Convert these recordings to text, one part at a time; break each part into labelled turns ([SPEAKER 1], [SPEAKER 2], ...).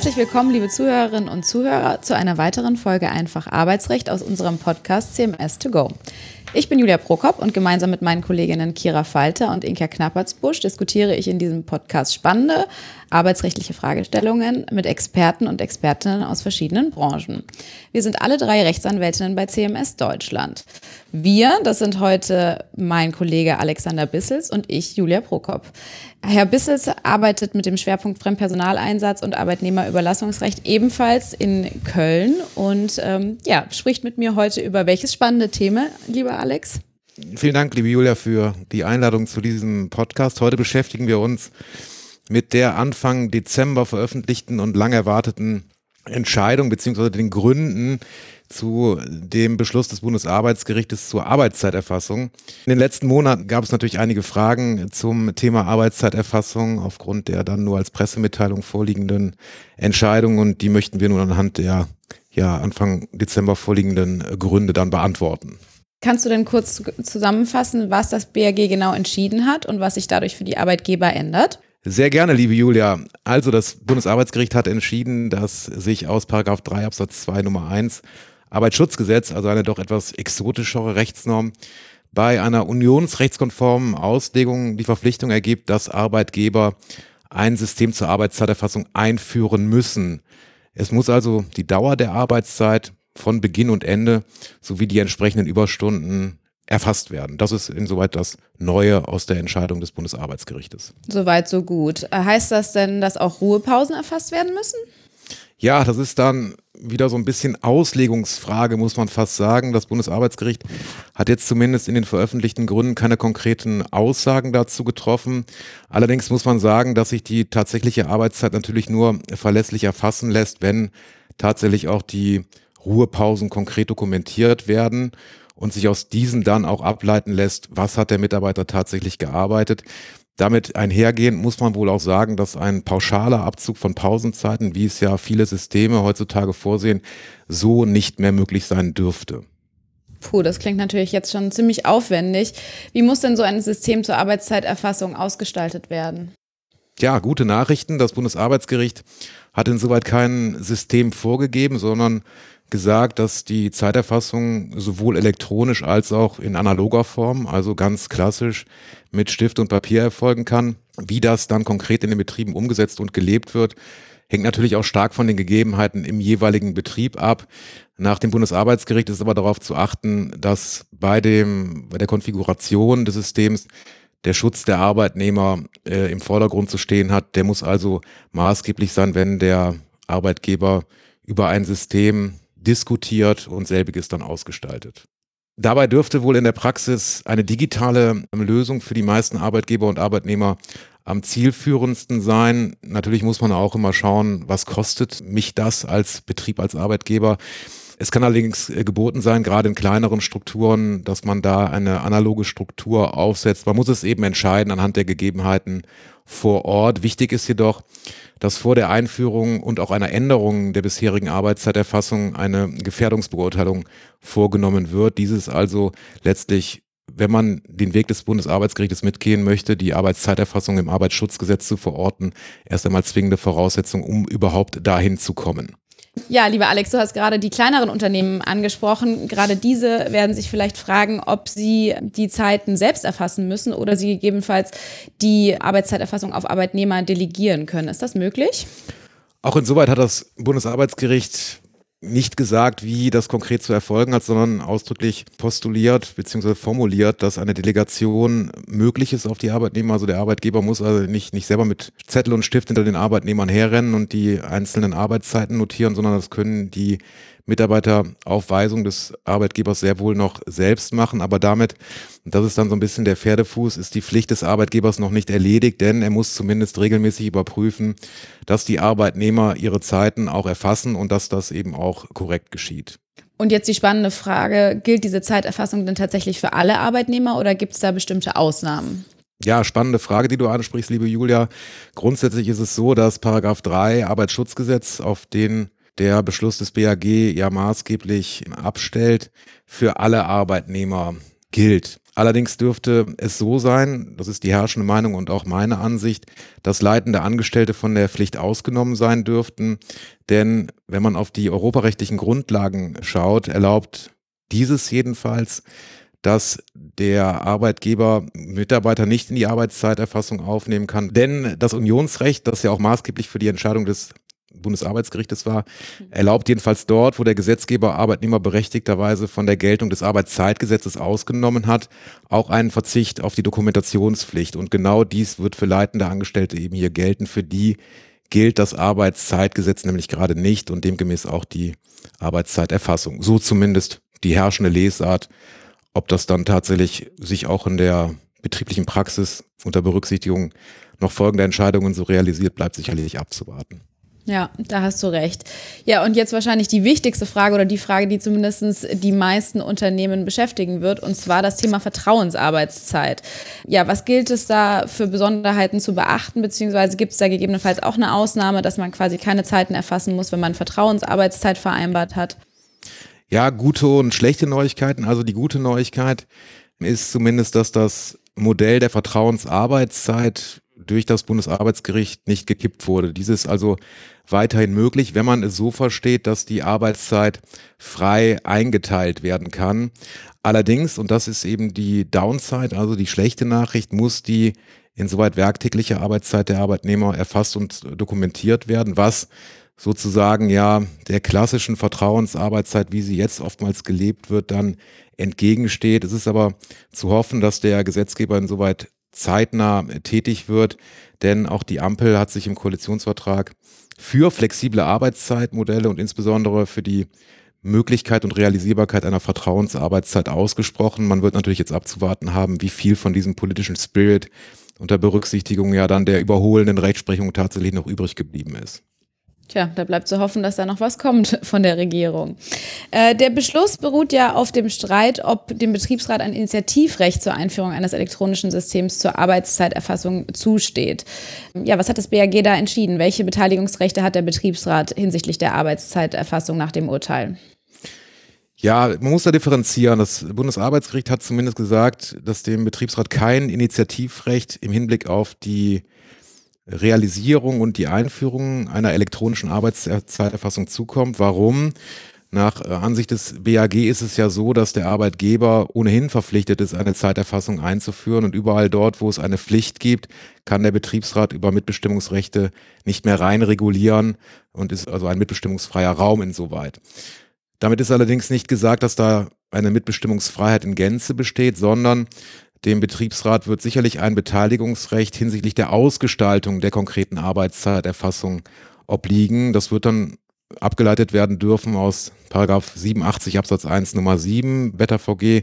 [SPEAKER 1] Herzlich willkommen, liebe Zuhörerinnen und Zuhörer, zu einer weiteren Folge Einfach Arbeitsrecht aus unserem Podcast CMS 2 Go. Ich bin Julia Prokop und gemeinsam mit meinen Kolleginnen Kira Falter und Inka Knappertsbusch diskutiere ich in diesem Podcast spannende arbeitsrechtliche Fragestellungen mit Experten und Expertinnen aus verschiedenen Branchen. Wir sind alle drei Rechtsanwältinnen bei CMS Deutschland. Wir, das sind heute mein Kollege Alexander Bissels und ich, Julia Prokop. Herr Bissels arbeitet mit dem Schwerpunkt Fremdpersonaleinsatz und Arbeitnehmerüberlassungsrecht ebenfalls in Köln und ähm, ja, spricht mit mir heute über welches spannende Thema, lieber Alex?
[SPEAKER 2] Vielen Dank, liebe Julia, für die Einladung zu diesem Podcast. Heute beschäftigen wir uns mit der Anfang Dezember veröffentlichten und lang erwarteten Entscheidung beziehungsweise den Gründen zu dem Beschluss des Bundesarbeitsgerichtes zur Arbeitszeiterfassung. In den letzten Monaten gab es natürlich einige Fragen zum Thema Arbeitszeiterfassung aufgrund der dann nur als Pressemitteilung vorliegenden Entscheidung und die möchten wir nun anhand der ja Anfang Dezember vorliegenden Gründe dann beantworten.
[SPEAKER 1] Kannst du denn kurz zusammenfassen, was das BRG genau entschieden hat und was sich dadurch für die Arbeitgeber ändert?
[SPEAKER 2] Sehr gerne, liebe Julia. Also das Bundesarbeitsgericht hat entschieden, dass sich aus Paragraph 3 Absatz 2 Nummer 1 Arbeitsschutzgesetz, also eine doch etwas exotischere Rechtsnorm, bei einer unionsrechtskonformen Auslegung die Verpflichtung ergibt, dass Arbeitgeber ein System zur Arbeitszeiterfassung einführen müssen. Es muss also die Dauer der Arbeitszeit von Beginn und Ende sowie die entsprechenden Überstunden erfasst werden. Das ist insoweit das Neue aus der Entscheidung des Bundesarbeitsgerichtes.
[SPEAKER 1] Soweit, so gut. Heißt das denn, dass auch Ruhepausen erfasst werden müssen?
[SPEAKER 2] Ja, das ist dann wieder so ein bisschen Auslegungsfrage, muss man fast sagen. Das Bundesarbeitsgericht hat jetzt zumindest in den veröffentlichten Gründen keine konkreten Aussagen dazu getroffen. Allerdings muss man sagen, dass sich die tatsächliche Arbeitszeit natürlich nur verlässlich erfassen lässt, wenn tatsächlich auch die Ruhepausen konkret dokumentiert werden und sich aus diesen dann auch ableiten lässt, was hat der Mitarbeiter tatsächlich gearbeitet. Damit einhergehend muss man wohl auch sagen, dass ein pauschaler Abzug von Pausenzeiten, wie es ja viele Systeme heutzutage vorsehen, so nicht mehr möglich sein dürfte.
[SPEAKER 1] Puh, das klingt natürlich jetzt schon ziemlich aufwendig. Wie muss denn so ein System zur Arbeitszeiterfassung ausgestaltet werden?
[SPEAKER 2] Ja, gute Nachrichten. Das Bundesarbeitsgericht hat insoweit kein System vorgegeben, sondern gesagt, dass die Zeiterfassung sowohl elektronisch als auch in analoger Form, also ganz klassisch mit Stift und Papier erfolgen kann. Wie das dann konkret in den Betrieben umgesetzt und gelebt wird, hängt natürlich auch stark von den Gegebenheiten im jeweiligen Betrieb ab. Nach dem Bundesarbeitsgericht ist aber darauf zu achten, dass bei dem, bei der Konfiguration des Systems der Schutz der Arbeitnehmer äh, im Vordergrund zu stehen hat. Der muss also maßgeblich sein, wenn der Arbeitgeber über ein System diskutiert und selbiges dann ausgestaltet. Dabei dürfte wohl in der Praxis eine digitale Lösung für die meisten Arbeitgeber und Arbeitnehmer am zielführendsten sein. Natürlich muss man auch immer schauen, was kostet mich das als Betrieb, als Arbeitgeber. Es kann allerdings äh, geboten sein, gerade in kleineren Strukturen, dass man da eine analoge Struktur aufsetzt. Man muss es eben entscheiden anhand der Gegebenheiten vor Ort. Wichtig ist jedoch, dass vor der Einführung und auch einer Änderung der bisherigen Arbeitszeiterfassung eine Gefährdungsbeurteilung vorgenommen wird. Dieses also letztlich wenn man den Weg des Bundesarbeitsgerichtes mitgehen möchte, die Arbeitszeiterfassung im Arbeitsschutzgesetz zu verorten, erst einmal zwingende Voraussetzung, um überhaupt dahin zu kommen.
[SPEAKER 1] Ja, lieber Alex, du hast gerade die kleineren Unternehmen angesprochen. Gerade diese werden sich vielleicht fragen, ob sie die Zeiten selbst erfassen müssen oder sie gegebenenfalls die Arbeitszeiterfassung auf Arbeitnehmer delegieren können. Ist das möglich?
[SPEAKER 2] Auch insoweit hat das Bundesarbeitsgericht nicht gesagt, wie das konkret zu erfolgen hat, sondern ausdrücklich postuliert bzw. formuliert, dass eine Delegation möglich ist auf die Arbeitnehmer. Also der Arbeitgeber muss also nicht, nicht selber mit Zettel und Stift hinter den Arbeitnehmern herrennen und die einzelnen Arbeitszeiten notieren, sondern das können die Mitarbeiter auf Weisung des Arbeitgebers sehr wohl noch selbst machen. Aber damit, das ist dann so ein bisschen der Pferdefuß, ist die Pflicht des Arbeitgebers noch nicht erledigt, denn er muss zumindest regelmäßig überprüfen, dass die Arbeitnehmer ihre Zeiten auch erfassen und dass das eben auch korrekt geschieht.
[SPEAKER 1] Und jetzt die spannende Frage, gilt diese Zeiterfassung denn tatsächlich für alle Arbeitnehmer oder gibt es da bestimmte Ausnahmen?
[SPEAKER 2] Ja, spannende Frage, die du ansprichst, liebe Julia. Grundsätzlich ist es so, dass Paragraph 3 Arbeitsschutzgesetz, auf den der Beschluss des BAG ja maßgeblich abstellt, für alle Arbeitnehmer gilt. Allerdings dürfte es so sein, das ist die herrschende Meinung und auch meine Ansicht, dass leitende Angestellte von der Pflicht ausgenommen sein dürften. Denn wenn man auf die europarechtlichen Grundlagen schaut, erlaubt dieses jedenfalls, dass der Arbeitgeber Mitarbeiter nicht in die Arbeitszeiterfassung aufnehmen kann. Denn das Unionsrecht, das ja auch maßgeblich für die Entscheidung des Bundesarbeitsgerichtes war, erlaubt jedenfalls dort, wo der Gesetzgeber Arbeitnehmer berechtigterweise von der Geltung des Arbeitszeitgesetzes ausgenommen hat, auch einen Verzicht auf die Dokumentationspflicht. Und genau dies wird für leitende Angestellte eben hier gelten. Für die gilt das Arbeitszeitgesetz nämlich gerade nicht und demgemäß auch die Arbeitszeiterfassung. So zumindest die herrschende Lesart. Ob das dann tatsächlich sich auch in der betrieblichen Praxis unter Berücksichtigung noch folgender Entscheidungen so realisiert, bleibt sicherlich abzuwarten.
[SPEAKER 1] Ja, da hast du recht. Ja, und jetzt wahrscheinlich die wichtigste Frage oder die Frage, die zumindest die meisten Unternehmen beschäftigen wird, und zwar das Thema Vertrauensarbeitszeit. Ja, was gilt es da für Besonderheiten zu beachten, beziehungsweise gibt es da gegebenenfalls auch eine Ausnahme, dass man quasi keine Zeiten erfassen muss, wenn man Vertrauensarbeitszeit vereinbart hat?
[SPEAKER 2] Ja, gute und schlechte Neuigkeiten. Also die gute Neuigkeit ist zumindest, dass das Modell der Vertrauensarbeitszeit durch das Bundesarbeitsgericht nicht gekippt wurde. Dies ist also weiterhin möglich, wenn man es so versteht, dass die Arbeitszeit frei eingeteilt werden kann. Allerdings, und das ist eben die Downside, also die schlechte Nachricht, muss die insoweit werktägliche Arbeitszeit der Arbeitnehmer erfasst und dokumentiert werden, was sozusagen ja der klassischen Vertrauensarbeitszeit, wie sie jetzt oftmals gelebt wird, dann entgegensteht. Es ist aber zu hoffen, dass der Gesetzgeber insoweit zeitnah tätig wird, denn auch die Ampel hat sich im Koalitionsvertrag für flexible Arbeitszeitmodelle und insbesondere für die Möglichkeit und Realisierbarkeit einer Vertrauensarbeitszeit ausgesprochen. Man wird natürlich jetzt abzuwarten haben, wie viel von diesem politischen Spirit unter Berücksichtigung ja dann der überholenden Rechtsprechung tatsächlich noch übrig geblieben ist.
[SPEAKER 1] Tja, da bleibt zu hoffen, dass da noch was kommt von der Regierung. Äh, der Beschluss beruht ja auf dem Streit, ob dem Betriebsrat ein Initiativrecht zur Einführung eines elektronischen Systems zur Arbeitszeiterfassung zusteht. Ja, was hat das BAG da entschieden? Welche Beteiligungsrechte hat der Betriebsrat hinsichtlich der Arbeitszeiterfassung nach dem Urteil?
[SPEAKER 2] Ja, man muss da differenzieren. Das Bundesarbeitsgericht hat zumindest gesagt, dass dem Betriebsrat kein Initiativrecht im Hinblick auf die Realisierung und die Einführung einer elektronischen Arbeitszeiterfassung zukommt. Warum? Nach äh, Ansicht des BAG ist es ja so, dass der Arbeitgeber ohnehin verpflichtet ist, eine Zeiterfassung einzuführen und überall dort, wo es eine Pflicht gibt, kann der Betriebsrat über Mitbestimmungsrechte nicht mehr rein regulieren und ist also ein mitbestimmungsfreier Raum insoweit. Damit ist allerdings nicht gesagt, dass da eine Mitbestimmungsfreiheit in Gänze besteht, sondern dem Betriebsrat wird sicherlich ein Beteiligungsrecht hinsichtlich der Ausgestaltung der konkreten Arbeitszeiterfassung obliegen. Das wird dann abgeleitet werden dürfen aus Paragraph 87 Absatz 1 Nummer 7 Beta VG.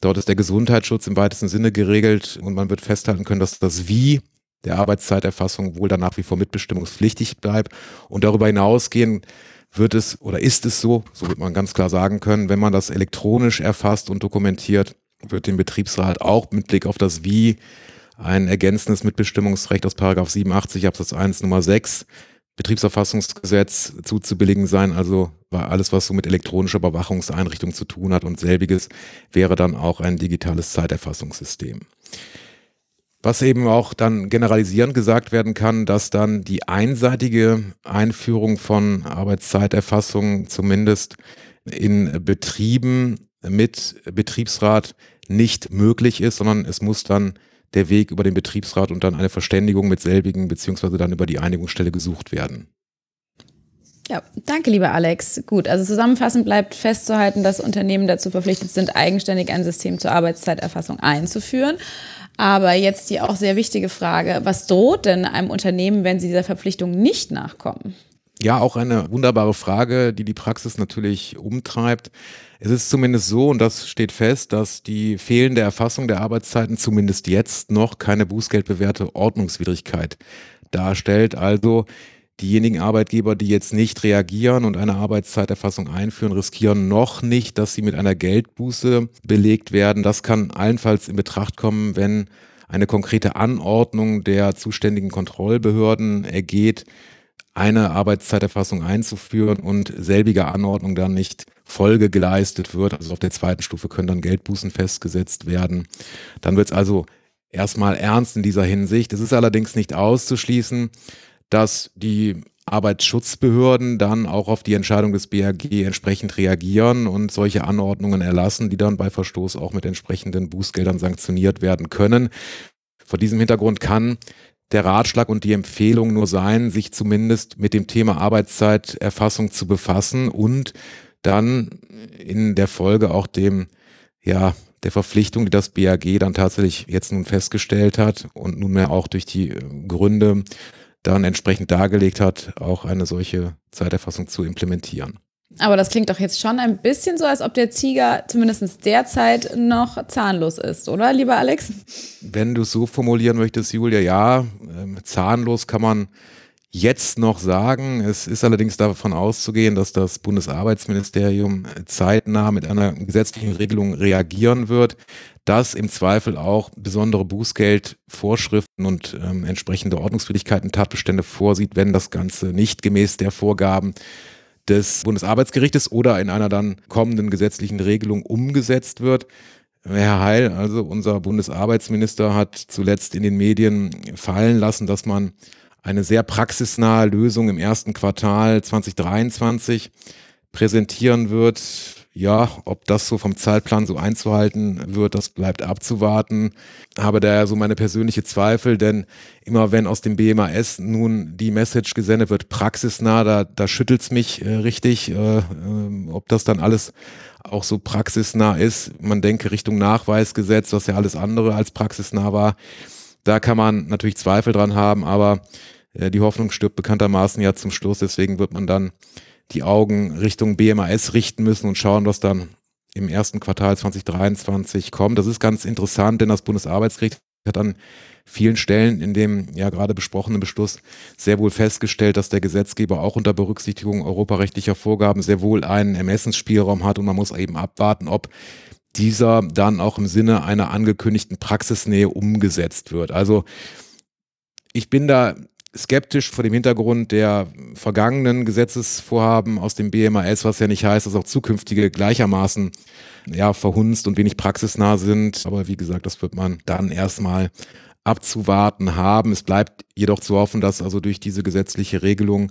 [SPEAKER 2] Dort ist der Gesundheitsschutz im weitesten Sinne geregelt und man wird festhalten können, dass das Wie der Arbeitszeiterfassung wohl dann nach wie vor mitbestimmungspflichtig bleibt. Und darüber hinausgehen wird es oder ist es so, so wird man ganz klar sagen können, wenn man das elektronisch erfasst und dokumentiert, wird dem Betriebsrat auch mit Blick auf das Wie ein ergänzendes Mitbestimmungsrecht aus 87 Absatz 1 Nummer 6 Betriebserfassungsgesetz zuzubilligen sein, also alles, was so mit elektronischer Überwachungseinrichtung zu tun hat und selbiges wäre dann auch ein digitales Zeiterfassungssystem. Was eben auch dann generalisierend gesagt werden kann, dass dann die einseitige Einführung von Arbeitszeiterfassung zumindest in Betrieben mit Betriebsrat nicht möglich ist, sondern es muss dann der Weg über den Betriebsrat und dann eine Verständigung mit selbigen beziehungsweise dann über die Einigungsstelle gesucht werden.
[SPEAKER 1] Ja, danke, lieber Alex. Gut, also zusammenfassend bleibt festzuhalten, dass Unternehmen dazu verpflichtet sind, eigenständig ein System zur Arbeitszeiterfassung einzuführen. Aber jetzt die auch sehr wichtige Frage, was droht denn einem Unternehmen, wenn sie dieser Verpflichtung nicht nachkommen?
[SPEAKER 2] Ja, auch eine wunderbare Frage, die die Praxis natürlich umtreibt. Es ist zumindest so, und das steht fest, dass die fehlende Erfassung der Arbeitszeiten zumindest jetzt noch keine bußgeldbewährte Ordnungswidrigkeit darstellt. Also diejenigen Arbeitgeber, die jetzt nicht reagieren und eine Arbeitszeiterfassung einführen, riskieren noch nicht, dass sie mit einer Geldbuße belegt werden. Das kann allenfalls in Betracht kommen, wenn eine konkrete Anordnung der zuständigen Kontrollbehörden ergeht, eine Arbeitszeiterfassung einzuführen und selbige Anordnung dann nicht Folge geleistet wird. Also auf der zweiten Stufe können dann Geldbußen festgesetzt werden. Dann wird es also erstmal ernst in dieser Hinsicht. Es ist allerdings nicht auszuschließen, dass die Arbeitsschutzbehörden dann auch auf die Entscheidung des BAG entsprechend reagieren und solche Anordnungen erlassen, die dann bei Verstoß auch mit entsprechenden Bußgeldern sanktioniert werden können. Vor diesem Hintergrund kann der Ratschlag und die Empfehlung nur sein, sich zumindest mit dem Thema Arbeitszeiterfassung zu befassen und dann in der Folge auch dem, ja, der Verpflichtung, die das BAG dann tatsächlich jetzt nun festgestellt hat und nunmehr auch durch die äh, Gründe dann entsprechend dargelegt hat, auch eine solche Zeiterfassung zu implementieren.
[SPEAKER 1] Aber das klingt doch jetzt schon ein bisschen so, als ob der Tiger zumindest derzeit noch zahnlos ist, oder, lieber Alex?
[SPEAKER 2] Wenn du es so formulieren möchtest, Julia, ja, ähm, zahnlos kann man jetzt noch sagen. Es ist allerdings davon auszugehen, dass das Bundesarbeitsministerium zeitnah mit einer gesetzlichen Regelung reagieren wird, dass im Zweifel auch besondere Bußgeldvorschriften und ähm, entsprechende Ordnungswidrigkeiten Tatbestände vorsieht, wenn das Ganze nicht gemäß der Vorgaben des Bundesarbeitsgerichtes oder in einer dann kommenden gesetzlichen Regelung umgesetzt wird. Herr Heil, also unser Bundesarbeitsminister, hat zuletzt in den Medien fallen lassen, dass man eine sehr praxisnahe Lösung im ersten Quartal 2023 präsentieren wird. Ja, ob das so vom Zeitplan so einzuhalten wird, das bleibt abzuwarten. Habe daher so meine persönliche Zweifel, denn immer wenn aus dem BMAS nun die Message gesendet wird, praxisnah, da, da schüttelt es mich äh, richtig, äh, äh, ob das dann alles auch so praxisnah ist. Man denke Richtung Nachweisgesetz, was ja alles andere als praxisnah war. Da kann man natürlich Zweifel dran haben, aber äh, die Hoffnung stirbt bekanntermaßen ja zum Schluss. Deswegen wird man dann die Augen Richtung BMAS richten müssen und schauen, was dann im ersten Quartal 2023 kommt. Das ist ganz interessant, denn das Bundesarbeitsgericht hat an vielen Stellen in dem ja gerade besprochenen Beschluss sehr wohl festgestellt, dass der Gesetzgeber auch unter Berücksichtigung europarechtlicher Vorgaben sehr wohl einen Ermessensspielraum hat und man muss eben abwarten, ob dieser dann auch im Sinne einer angekündigten Praxisnähe umgesetzt wird. Also ich bin da skeptisch vor dem Hintergrund der vergangenen Gesetzesvorhaben aus dem BMAS, was ja nicht heißt, dass auch zukünftige gleichermaßen ja, verhunzt und wenig praxisnah sind. Aber wie gesagt, das wird man dann erstmal abzuwarten haben. Es bleibt jedoch zu hoffen, dass also durch diese gesetzliche Regelung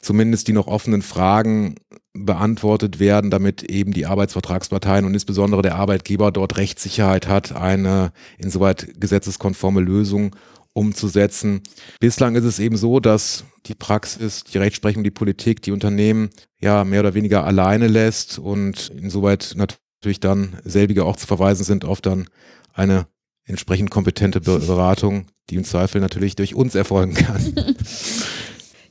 [SPEAKER 2] zumindest die noch offenen Fragen beantwortet werden, damit eben die Arbeitsvertragsparteien und insbesondere der Arbeitgeber dort Rechtssicherheit hat, eine insoweit gesetzeskonforme Lösung umzusetzen. Bislang ist es eben so, dass die Praxis, die Rechtsprechung, die Politik, die Unternehmen ja mehr oder weniger alleine lässt und insoweit natürlich dann selbige auch zu verweisen sind auf dann eine entsprechend kompetente Beratung, die im Zweifel natürlich durch uns erfolgen kann.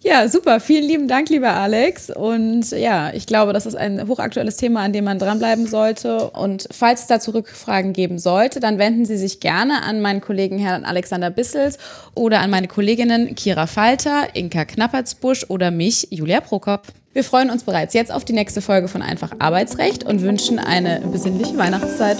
[SPEAKER 1] Ja, super. Vielen lieben Dank, lieber Alex. Und ja, ich glaube, das ist ein hochaktuelles Thema, an dem man dranbleiben sollte. Und falls es dazu Rückfragen geben sollte, dann wenden Sie sich gerne an meinen Kollegen Herrn Alexander Bissels oder an meine Kolleginnen Kira Falter, Inka Knappertsbusch oder mich, Julia Prokop. Wir freuen uns bereits jetzt auf die nächste Folge von Einfach Arbeitsrecht und wünschen eine besinnliche Weihnachtszeit.